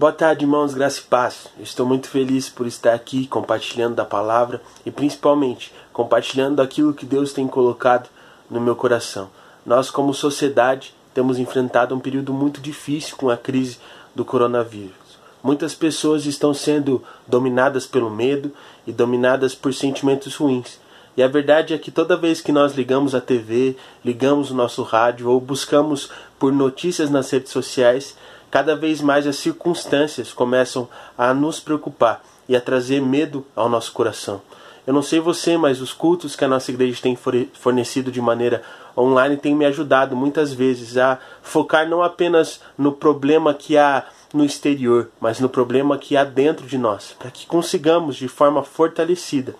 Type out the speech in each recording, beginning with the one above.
Boa tarde, irmãos, graça e paz. estou muito feliz por estar aqui compartilhando da palavra e principalmente compartilhando aquilo que Deus tem colocado no meu coração. Nós, como sociedade, temos enfrentado um período muito difícil com a crise do coronavírus. Muitas pessoas estão sendo dominadas pelo medo e dominadas por sentimentos ruins. E a verdade é que toda vez que nós ligamos a TV, ligamos o nosso rádio ou buscamos por notícias nas redes sociais, cada vez mais as circunstâncias começam a nos preocupar e a trazer medo ao nosso coração. Eu não sei você, mas os cultos que a nossa igreja tem fornecido de maneira online têm me ajudado muitas vezes a focar não apenas no problema que há no exterior, mas no problema que há dentro de nós, para que consigamos de forma fortalecida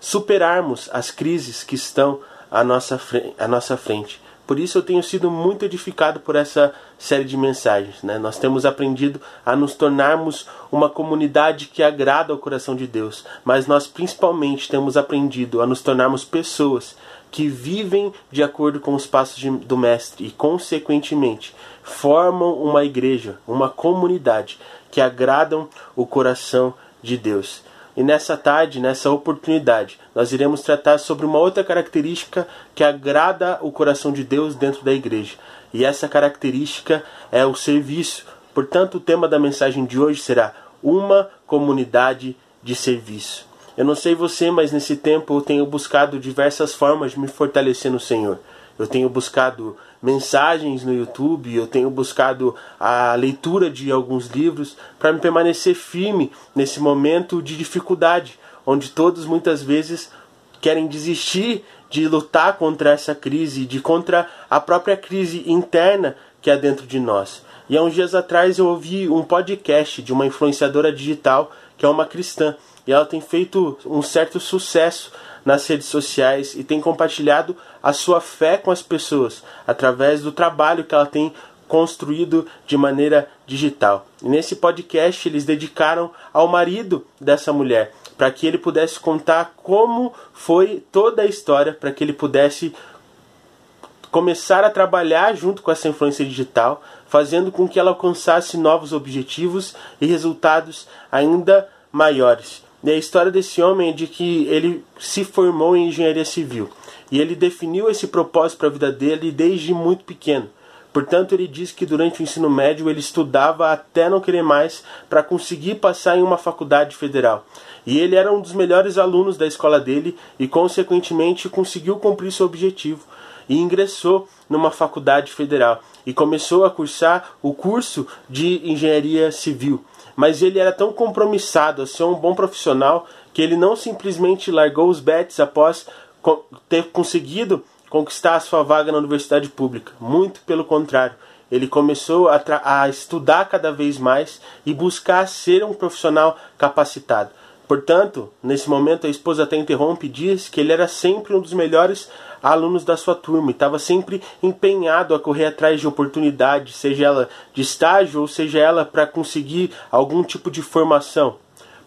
superarmos as crises que estão à nossa, à nossa frente por isso eu tenho sido muito edificado por essa série de mensagens. Né? Nós temos aprendido a nos tornarmos uma comunidade que agrada ao coração de Deus, mas nós principalmente temos aprendido a nos tornarmos pessoas que vivem de acordo com os passos de, do Mestre e, consequentemente, formam uma igreja, uma comunidade que agradam o coração de Deus. E nessa tarde, nessa oportunidade, nós iremos tratar sobre uma outra característica que agrada o coração de Deus dentro da igreja. E essa característica é o serviço. Portanto, o tema da mensagem de hoje será uma comunidade de serviço. Eu não sei você, mas nesse tempo eu tenho buscado diversas formas de me fortalecer no Senhor. Eu tenho buscado mensagens no YouTube, eu tenho buscado a leitura de alguns livros para me permanecer firme nesse momento de dificuldade, onde todos muitas vezes querem desistir de lutar contra essa crise, de contra a própria crise interna que há dentro de nós. E há uns dias atrás eu ouvi um podcast de uma influenciadora digital que é uma cristã e ela tem feito um certo sucesso nas redes sociais e tem compartilhado a sua fé com as pessoas através do trabalho que ela tem construído de maneira digital. E nesse podcast eles dedicaram ao marido dessa mulher para que ele pudesse contar como foi toda a história, para que ele pudesse começar a trabalhar junto com essa influência digital, fazendo com que ela alcançasse novos objetivos e resultados ainda maiores. E a história desse homem é de que ele se formou em engenharia civil e ele definiu esse propósito para a vida dele desde muito pequeno. Portanto, ele diz que durante o ensino médio ele estudava até não querer mais para conseguir passar em uma faculdade federal. E ele era um dos melhores alunos da escola dele e, consequentemente, conseguiu cumprir seu objetivo e ingressou numa faculdade federal e começou a cursar o curso de engenharia civil mas ele era tão compromissado a ser um bom profissional que ele não simplesmente largou os bets após ter conseguido conquistar a sua vaga na universidade pública. Muito pelo contrário, ele começou a, a estudar cada vez mais e buscar ser um profissional capacitado. Portanto, nesse momento a esposa até interrompe e diz que ele era sempre um dos melhores alunos da sua turma e estava sempre empenhado a correr atrás de oportunidades, seja ela de estágio ou seja ela para conseguir algum tipo de formação.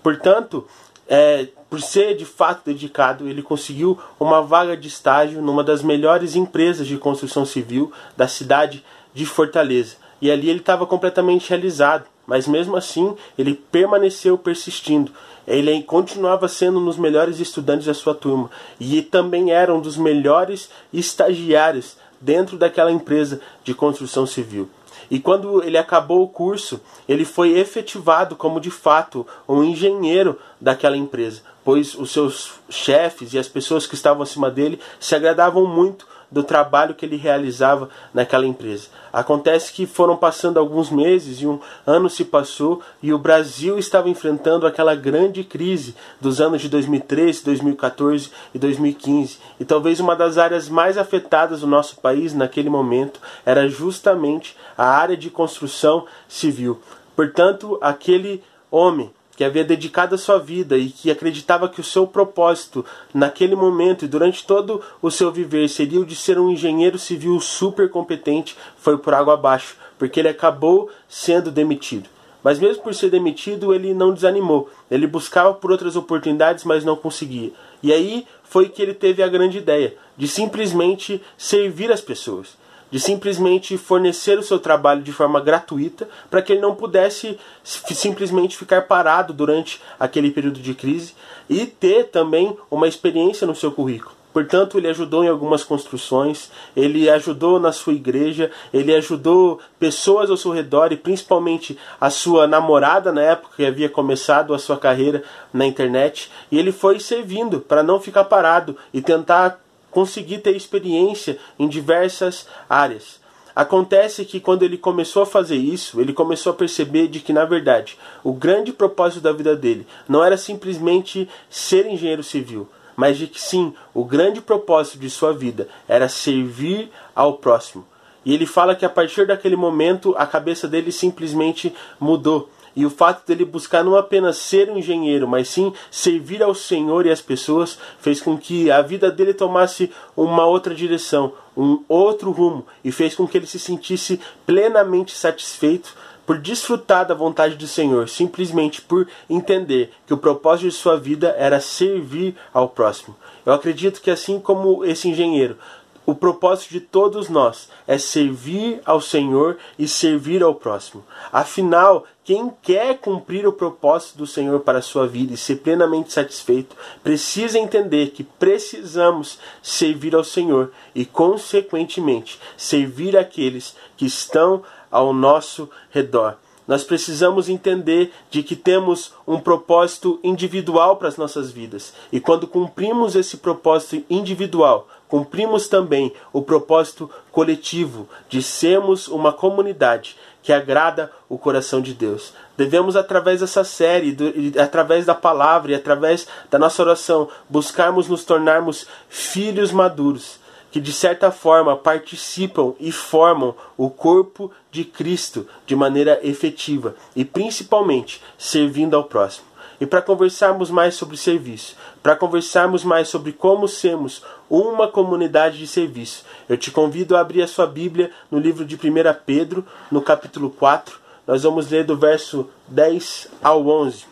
Portanto, é, por ser de fato dedicado, ele conseguiu uma vaga de estágio numa das melhores empresas de construção civil da cidade de Fortaleza. E ali ele estava completamente realizado, mas mesmo assim ele permaneceu persistindo. Ele continuava sendo um dos melhores estudantes da sua turma. E também era um dos melhores estagiários dentro daquela empresa de construção civil. E quando ele acabou o curso, ele foi efetivado como de fato um engenheiro daquela empresa, pois os seus chefes e as pessoas que estavam acima dele se agradavam muito do trabalho que ele realizava naquela empresa. Acontece que foram passando alguns meses e um ano se passou e o Brasil estava enfrentando aquela grande crise dos anos de 2013, 2014 e 2015. E talvez uma das áreas mais afetadas do nosso país naquele momento era justamente a área de construção civil. Portanto, aquele homem que havia dedicado a sua vida e que acreditava que o seu propósito naquele momento e durante todo o seu viver seria o de ser um engenheiro civil super competente, foi por água abaixo, porque ele acabou sendo demitido. Mas mesmo por ser demitido, ele não desanimou. Ele buscava por outras oportunidades, mas não conseguia. E aí foi que ele teve a grande ideia de simplesmente servir as pessoas de simplesmente fornecer o seu trabalho de forma gratuita para que ele não pudesse simplesmente ficar parado durante aquele período de crise e ter também uma experiência no seu currículo. Portanto, ele ajudou em algumas construções, ele ajudou na sua igreja, ele ajudou pessoas ao seu redor e principalmente a sua namorada na época que havia começado a sua carreira na internet. E ele foi servindo para não ficar parado e tentar conseguir ter experiência em diversas áreas. Acontece que quando ele começou a fazer isso, ele começou a perceber de que na verdade o grande propósito da vida dele não era simplesmente ser engenheiro civil, mas de que sim, o grande propósito de sua vida era servir ao próximo. E ele fala que a partir daquele momento a cabeça dele simplesmente mudou. E o fato dele buscar não apenas ser um engenheiro, mas sim servir ao Senhor e às pessoas, fez com que a vida dele tomasse uma outra direção, um outro rumo, e fez com que ele se sentisse plenamente satisfeito por desfrutar da vontade do Senhor, simplesmente por entender que o propósito de sua vida era servir ao próximo. Eu acredito que assim como esse engenheiro, o propósito de todos nós é servir ao Senhor e servir ao próximo. Afinal, quem quer cumprir o propósito do Senhor para a sua vida e ser plenamente satisfeito, precisa entender que precisamos servir ao Senhor e, consequentemente, servir aqueles que estão ao nosso redor. Nós precisamos entender de que temos um propósito individual para as nossas vidas. E quando cumprimos esse propósito individual, cumprimos também o propósito coletivo de sermos uma comunidade que agrada o coração de Deus. Devemos, através dessa série, do, através da palavra e através da nossa oração, buscarmos nos tornarmos filhos maduros que de certa forma participam e formam o corpo de Cristo de maneira efetiva e principalmente servindo ao próximo. E para conversarmos mais sobre serviço, para conversarmos mais sobre como sermos uma comunidade de serviço, eu te convido a abrir a sua Bíblia no livro de 1 Pedro, no capítulo 4. Nós vamos ler do verso 10 ao 11.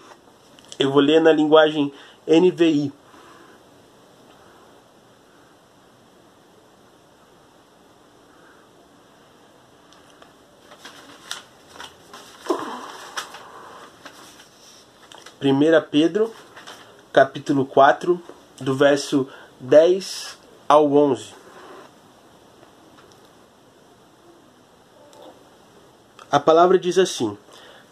Eu vou ler na linguagem NVI. 1 Pedro, capítulo 4, do verso 10 ao 11. A palavra diz assim: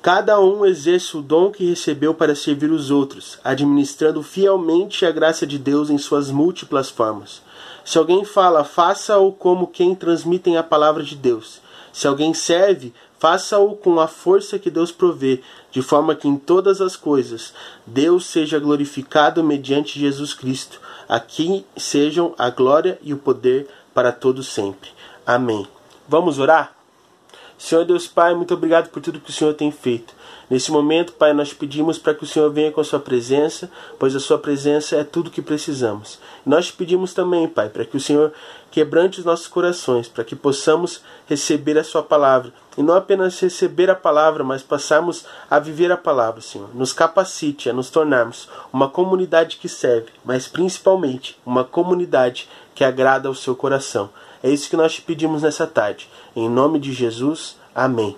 Cada um exerce o dom que recebeu para servir os outros, administrando fielmente a graça de Deus em suas múltiplas formas. Se alguém fala, faça-o como quem transmitem a palavra de Deus. Se alguém serve, faça-o com a força que Deus provê, de forma que em todas as coisas Deus seja glorificado mediante Jesus Cristo, a quem sejam a glória e o poder para todos sempre. Amém. Vamos orar? Senhor Deus Pai, muito obrigado por tudo que o Senhor tem feito. Nesse momento, Pai, nós pedimos para que o Senhor venha com a sua presença, pois a sua presença é tudo que precisamos. Nós pedimos também, Pai, para que o Senhor quebrante os nossos corações, para que possamos receber a sua palavra. E não apenas receber a palavra, mas passarmos a viver a palavra, Senhor. Nos capacite a nos tornarmos uma comunidade que serve, mas principalmente uma comunidade que agrada ao seu coração. É isso que nós te pedimos nessa tarde. Em nome de Jesus, amém.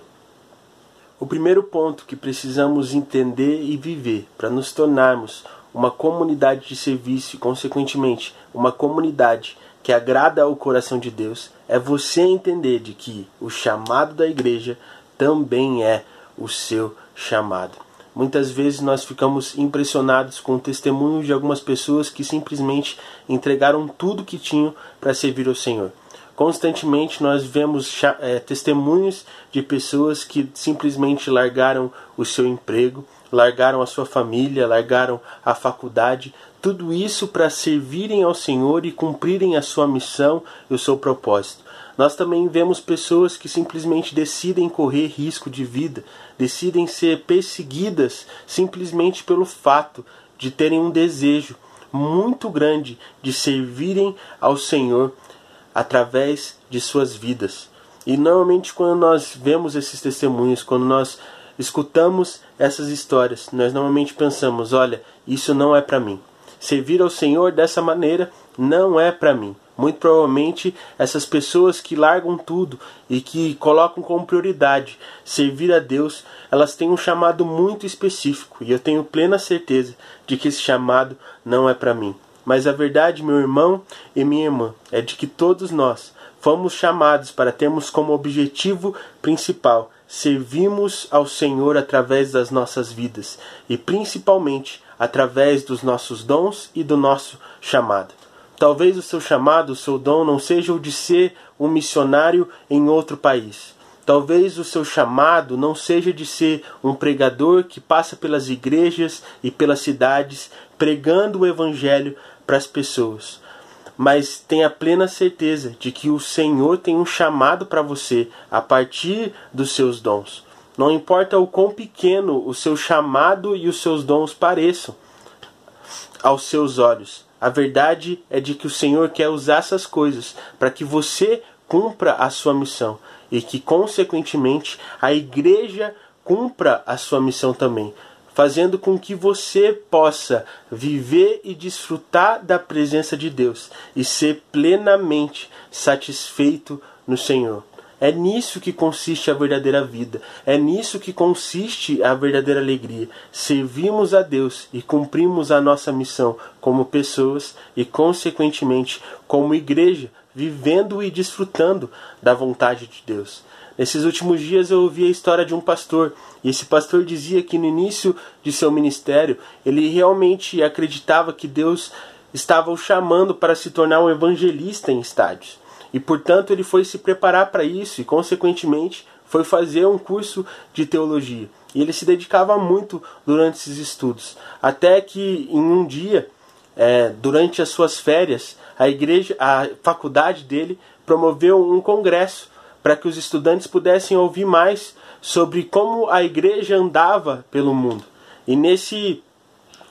O primeiro ponto que precisamos entender e viver para nos tornarmos uma comunidade de serviço e, consequentemente, uma comunidade que agrada ao coração de Deus é você entender de que o chamado da igreja também é o seu chamado. Muitas vezes nós ficamos impressionados com o testemunho de algumas pessoas que simplesmente entregaram tudo que tinham para servir ao Senhor. Constantemente nós vemos é, testemunhos de pessoas que simplesmente largaram o seu emprego, largaram a sua família, largaram a faculdade, tudo isso para servirem ao Senhor e cumprirem a sua missão e o seu propósito. Nós também vemos pessoas que simplesmente decidem correr risco de vida, decidem ser perseguidas simplesmente pelo fato de terem um desejo muito grande de servirem ao Senhor através de suas vidas. E normalmente, quando nós vemos esses testemunhos, quando nós escutamos essas histórias, nós normalmente pensamos: olha, isso não é para mim. Servir ao Senhor dessa maneira não é para mim. Muito provavelmente essas pessoas que largam tudo e que colocam como prioridade servir a Deus, elas têm um chamado muito específico e eu tenho plena certeza de que esse chamado não é para mim. Mas a verdade, meu irmão e minha irmã, é de que todos nós fomos chamados para termos como objetivo principal servirmos ao Senhor através das nossas vidas e principalmente através dos nossos dons e do nosso chamado. Talvez o seu chamado, o seu dom não seja o de ser um missionário em outro país. Talvez o seu chamado não seja de ser um pregador que passa pelas igrejas e pelas cidades pregando o evangelho para as pessoas. Mas tenha plena certeza de que o Senhor tem um chamado para você a partir dos seus dons. Não importa o quão pequeno o seu chamado e os seus dons pareçam aos seus olhos. A verdade é de que o Senhor quer usar essas coisas para que você cumpra a sua missão e que, consequentemente, a igreja cumpra a sua missão também, fazendo com que você possa viver e desfrutar da presença de Deus e ser plenamente satisfeito no Senhor. É nisso que consiste a verdadeira vida. É nisso que consiste a verdadeira alegria. Servimos a Deus e cumprimos a nossa missão como pessoas e, consequentemente, como igreja, vivendo e desfrutando da vontade de Deus. Nesses últimos dias eu ouvi a história de um pastor, e esse pastor dizia que no início de seu ministério ele realmente acreditava que Deus estava o chamando para se tornar um evangelista em estádios. E portanto ele foi se preparar para isso e, consequentemente, foi fazer um curso de teologia. E ele se dedicava muito durante esses estudos. Até que em um dia, é, durante as suas férias, a igreja, a faculdade dele promoveu um congresso para que os estudantes pudessem ouvir mais sobre como a igreja andava pelo mundo. E nesse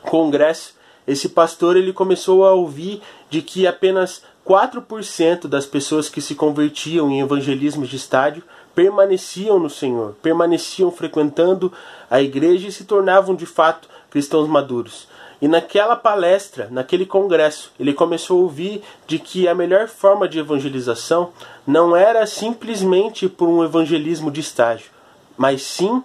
congresso, esse pastor ele começou a ouvir de que apenas 4% das pessoas que se convertiam em evangelismo de estádio permaneciam no Senhor, permaneciam frequentando a igreja e se tornavam de fato cristãos maduros. E naquela palestra, naquele congresso, ele começou a ouvir de que a melhor forma de evangelização não era simplesmente por um evangelismo de estágio, mas sim,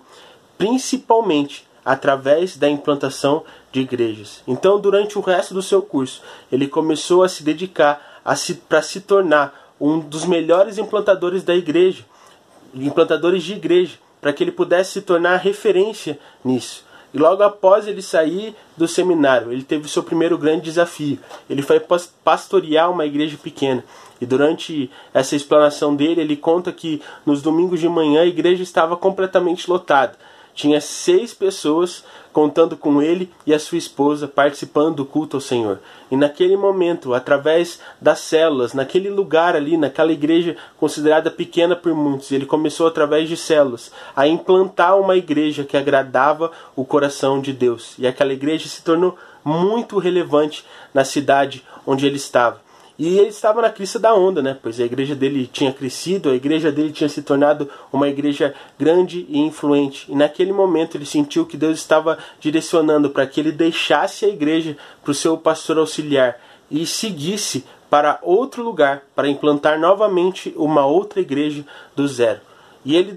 principalmente, através da implantação de igrejas. Então, durante o resto do seu curso, ele começou a se dedicar para se tornar um dos melhores implantadores da igreja, implantadores de igreja, para que ele pudesse se tornar referência nisso. E logo após ele sair do seminário, ele teve seu primeiro grande desafio. Ele foi pastorear uma igreja pequena. E durante essa explanação dele, ele conta que nos domingos de manhã a igreja estava completamente lotada tinha seis pessoas contando com ele e a sua esposa participando do culto ao Senhor. E naquele momento, através das células, naquele lugar ali, naquela igreja considerada pequena por muitos, ele começou através de células a implantar uma igreja que agradava o coração de Deus. E aquela igreja se tornou muito relevante na cidade onde ele estava. E ele estava na crista da onda, né? Pois a igreja dele tinha crescido, a igreja dele tinha se tornado uma igreja grande e influente. E naquele momento ele sentiu que Deus estava direcionando para que ele deixasse a igreja para o seu pastor auxiliar e seguisse para outro lugar para implantar novamente uma outra igreja do zero. E ele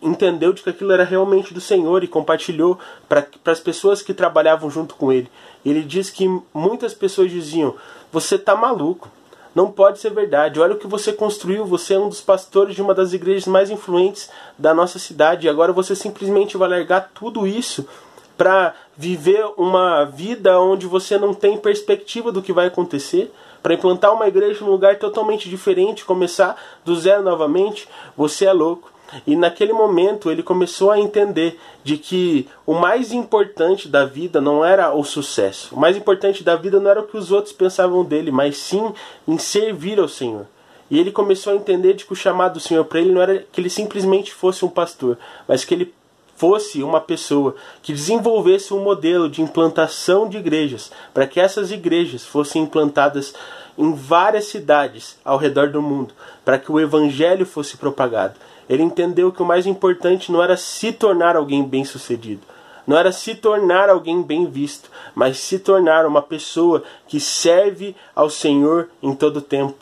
entendeu de que aquilo era realmente do Senhor e compartilhou para as pessoas que trabalhavam junto com ele. Ele diz que muitas pessoas diziam: você tá maluco. Não pode ser verdade. Olha o que você construiu. Você é um dos pastores de uma das igrejas mais influentes da nossa cidade. E agora você simplesmente vai largar tudo isso para viver uma vida onde você não tem perspectiva do que vai acontecer, para implantar uma igreja num lugar totalmente diferente, começar do zero novamente. Você é louco. E naquele momento ele começou a entender de que o mais importante da vida não era o sucesso. O mais importante da vida não era o que os outros pensavam dele, mas sim em servir ao Senhor. E ele começou a entender de que o chamado do Senhor para ele não era que ele simplesmente fosse um pastor, mas que ele fosse uma pessoa que desenvolvesse um modelo de implantação de igrejas, para que essas igrejas fossem implantadas em várias cidades ao redor do mundo, para que o evangelho fosse propagado. Ele entendeu que o mais importante não era se tornar alguém bem-sucedido, não era se tornar alguém bem visto, mas se tornar uma pessoa que serve ao Senhor em todo tempo,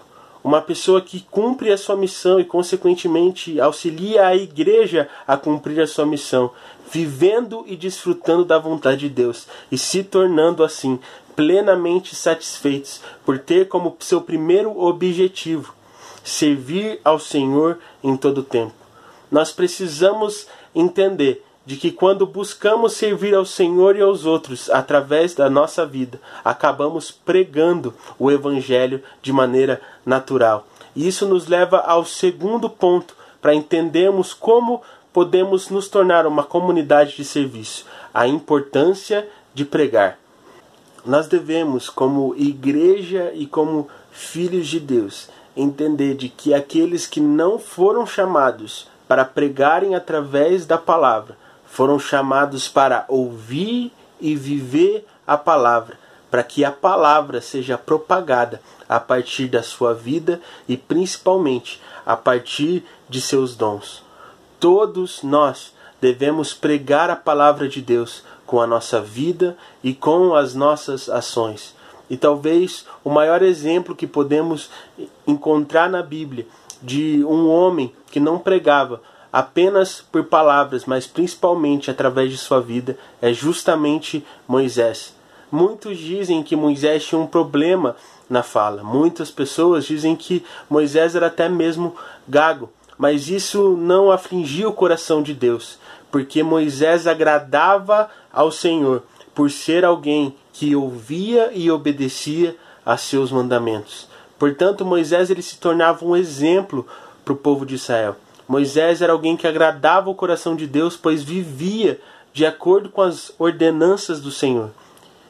uma pessoa que cumpre a sua missão e, consequentemente, auxilia a igreja a cumprir a sua missão, vivendo e desfrutando da vontade de Deus e se tornando assim plenamente satisfeitos por ter como seu primeiro objetivo servir ao Senhor em todo o tempo. Nós precisamos entender de que quando buscamos servir ao Senhor e aos outros através da nossa vida, acabamos pregando o Evangelho de maneira natural. E isso nos leva ao segundo ponto para entendermos como podemos nos tornar uma comunidade de serviço: a importância de pregar. Nós devemos, como igreja e como filhos de Deus, entender de que aqueles que não foram chamados para pregarem através da palavra foram chamados para ouvir e viver a palavra, para que a palavra seja propagada a partir da sua vida e principalmente a partir de seus dons. Todos nós devemos pregar a palavra de Deus com a nossa vida e com as nossas ações. E talvez o maior exemplo que podemos encontrar na Bíblia de um homem que não pregava, apenas por palavras, mas principalmente através de sua vida, é justamente Moisés. Muitos dizem que Moisés tinha um problema na fala. Muitas pessoas dizem que Moisés era até mesmo gago, mas isso não afligia o coração de Deus, porque Moisés agradava ao Senhor por ser alguém que ouvia e obedecia a seus mandamentos. Portanto, Moisés ele se tornava um exemplo para o povo de Israel. Moisés era alguém que agradava o coração de Deus, pois vivia de acordo com as ordenanças do Senhor.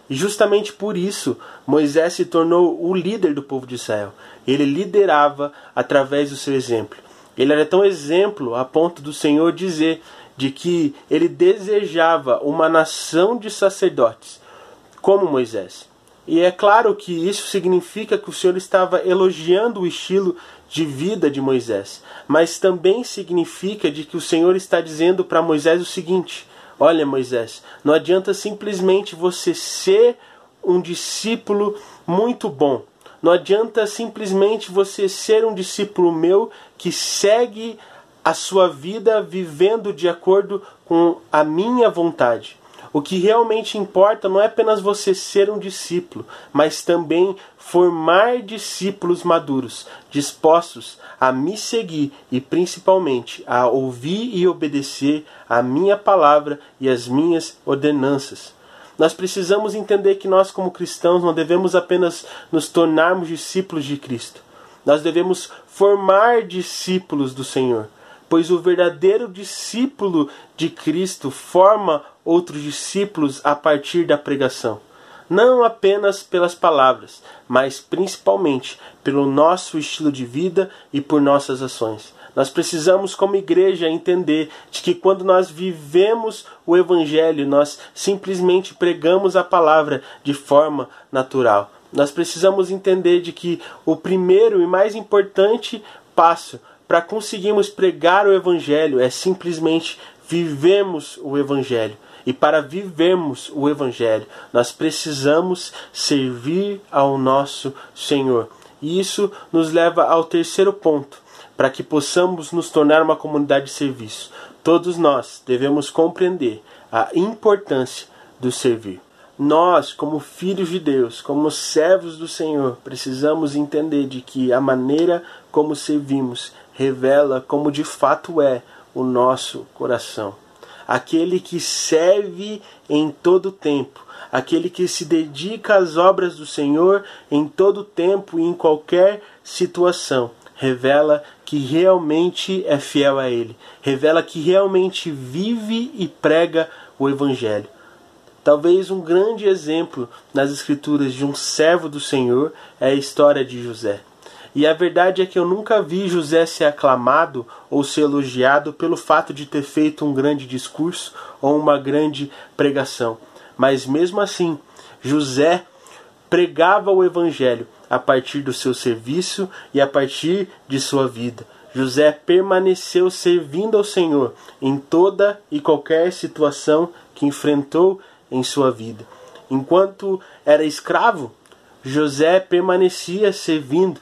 E justamente por isso, Moisés se tornou o líder do povo de Israel. Ele liderava através do seu exemplo. Ele era tão exemplo a ponto do Senhor dizer de que ele desejava uma nação de sacerdotes, como Moisés. E é claro que isso significa que o Senhor estava elogiando o estilo de vida de Moisés, mas também significa de que o Senhor está dizendo para Moisés o seguinte: Olha, Moisés, não adianta simplesmente você ser um discípulo muito bom. Não adianta simplesmente você ser um discípulo meu que segue a sua vida vivendo de acordo com a minha vontade. O que realmente importa não é apenas você ser um discípulo, mas também formar discípulos maduros, dispostos a me seguir e principalmente a ouvir e obedecer a minha palavra e as minhas ordenanças. Nós precisamos entender que nós, como cristãos, não devemos apenas nos tornarmos discípulos de Cristo. Nós devemos formar discípulos do Senhor pois o verdadeiro discípulo de Cristo forma outros discípulos a partir da pregação, não apenas pelas palavras, mas principalmente pelo nosso estilo de vida e por nossas ações. Nós precisamos, como igreja, entender de que quando nós vivemos o Evangelho, nós simplesmente pregamos a palavra de forma natural. Nós precisamos entender de que o primeiro e mais importante passo para conseguirmos pregar o Evangelho é simplesmente vivemos o Evangelho. E para vivermos o Evangelho, nós precisamos servir ao nosso Senhor. E isso nos leva ao terceiro ponto, para que possamos nos tornar uma comunidade de serviço. Todos nós devemos compreender a importância do servir. Nós, como filhos de Deus, como servos do Senhor, precisamos entender de que a maneira como servimos revela como de fato é o nosso coração. Aquele que serve em todo tempo, aquele que se dedica às obras do Senhor em todo tempo e em qualquer situação, revela que realmente é fiel a Ele, revela que realmente vive e prega o Evangelho. Talvez um grande exemplo nas Escrituras de um servo do Senhor é a história de José. E a verdade é que eu nunca vi José ser aclamado ou ser elogiado pelo fato de ter feito um grande discurso ou uma grande pregação. Mas mesmo assim, José pregava o evangelho a partir do seu serviço e a partir de sua vida. José permaneceu servindo ao Senhor em toda e qualquer situação que enfrentou em sua vida. Enquanto era escravo, José permanecia servindo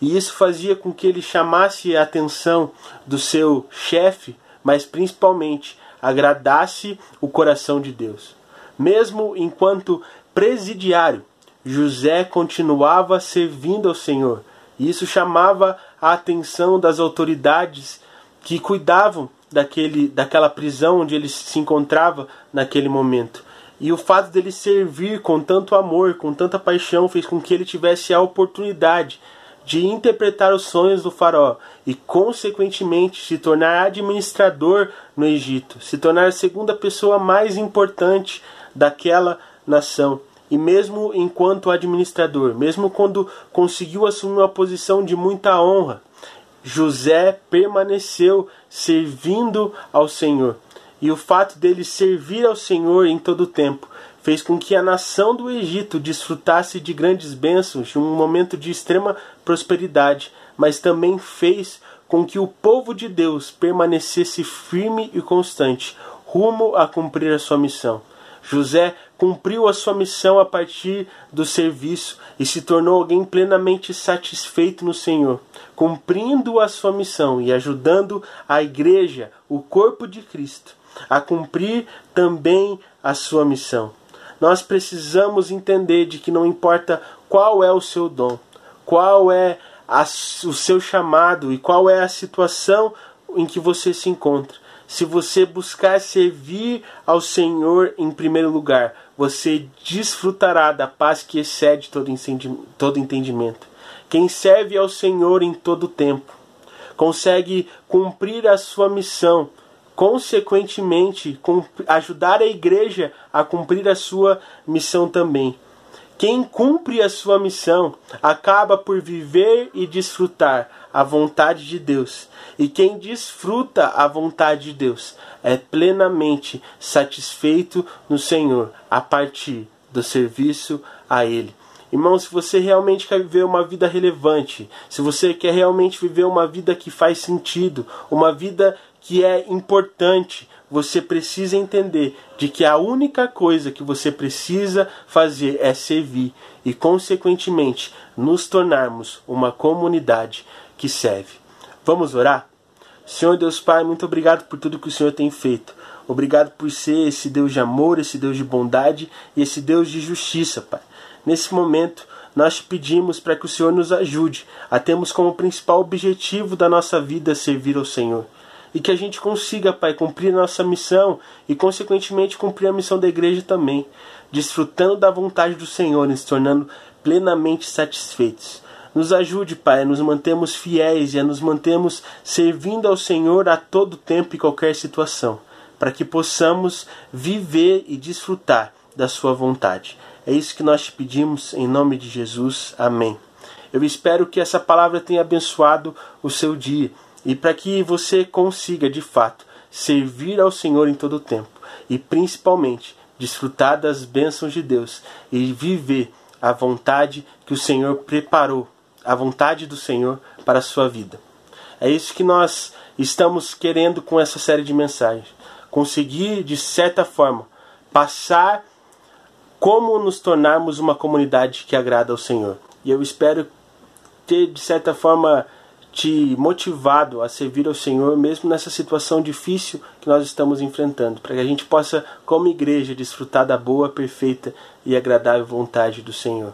E isso fazia com que ele chamasse a atenção do seu chefe, mas principalmente agradasse o coração de Deus. Mesmo enquanto presidiário, José continuava servindo ao Senhor. E isso chamava a atenção das autoridades que cuidavam daquele, daquela prisão onde ele se encontrava naquele momento. E o fato dele servir com tanto amor, com tanta paixão, fez com que ele tivesse a oportunidade de interpretar os sonhos do faraó e, consequentemente, se tornar administrador no Egito, se tornar a segunda pessoa mais importante daquela nação. E mesmo enquanto administrador, mesmo quando conseguiu assumir uma posição de muita honra, José permaneceu servindo ao Senhor. E o fato dele servir ao Senhor em todo o tempo fez com que a nação do Egito desfrutasse de grandes bênçãos, de um momento de extrema prosperidade, mas também fez com que o povo de Deus permanecesse firme e constante, rumo a cumprir a sua missão. José cumpriu a sua missão a partir do serviço e se tornou alguém plenamente satisfeito no Senhor, cumprindo a sua missão e ajudando a igreja, o corpo de Cristo, a cumprir também a sua missão. Nós precisamos entender de que não importa qual é o seu dom, qual é a, o seu chamado e qual é a situação em que você se encontra se você buscar servir ao Senhor em primeiro lugar, você desfrutará da paz que excede todo entendimento. Quem serve ao Senhor em todo tempo consegue cumprir a sua missão, consequentemente, ajudar a igreja a cumprir a sua missão também. Quem cumpre a sua missão acaba por viver e desfrutar a vontade de Deus. E quem desfruta a vontade de Deus é plenamente satisfeito no Senhor a partir do serviço a Ele. Irmão, se você realmente quer viver uma vida relevante, se você quer realmente viver uma vida que faz sentido, uma vida que é importante, você precisa entender de que a única coisa que você precisa fazer é servir e, consequentemente, nos tornarmos uma comunidade que serve. Vamos orar? Senhor Deus Pai, muito obrigado por tudo que o Senhor tem feito. Obrigado por ser esse Deus de amor, esse Deus de bondade e esse Deus de justiça, Pai. Nesse momento, nós te pedimos para que o Senhor nos ajude a termos como principal objetivo da nossa vida servir ao Senhor e que a gente consiga, Pai, cumprir nossa missão e, consequentemente, cumprir a missão da igreja também, desfrutando da vontade do Senhor e se tornando plenamente satisfeitos. Nos ajude, Pai, a nos mantermos fiéis e a nos mantermos servindo ao Senhor a todo tempo e qualquer situação, para que possamos viver e desfrutar da Sua vontade. É isso que nós te pedimos, em nome de Jesus. Amém. Eu espero que essa palavra tenha abençoado o seu dia e para que você consiga de fato servir ao Senhor em todo o tempo e principalmente desfrutar das bênçãos de Deus e viver a vontade que o Senhor preparou, a vontade do Senhor para a sua vida. É isso que nós estamos querendo com essa série de mensagens. Conseguir, de certa forma, passar como nos tornarmos uma comunidade que agrada ao Senhor. E eu espero ter, de certa forma, te motivado a servir ao Senhor, mesmo nessa situação difícil que nós estamos enfrentando, para que a gente possa, como igreja, desfrutar da boa, perfeita e agradável vontade do Senhor.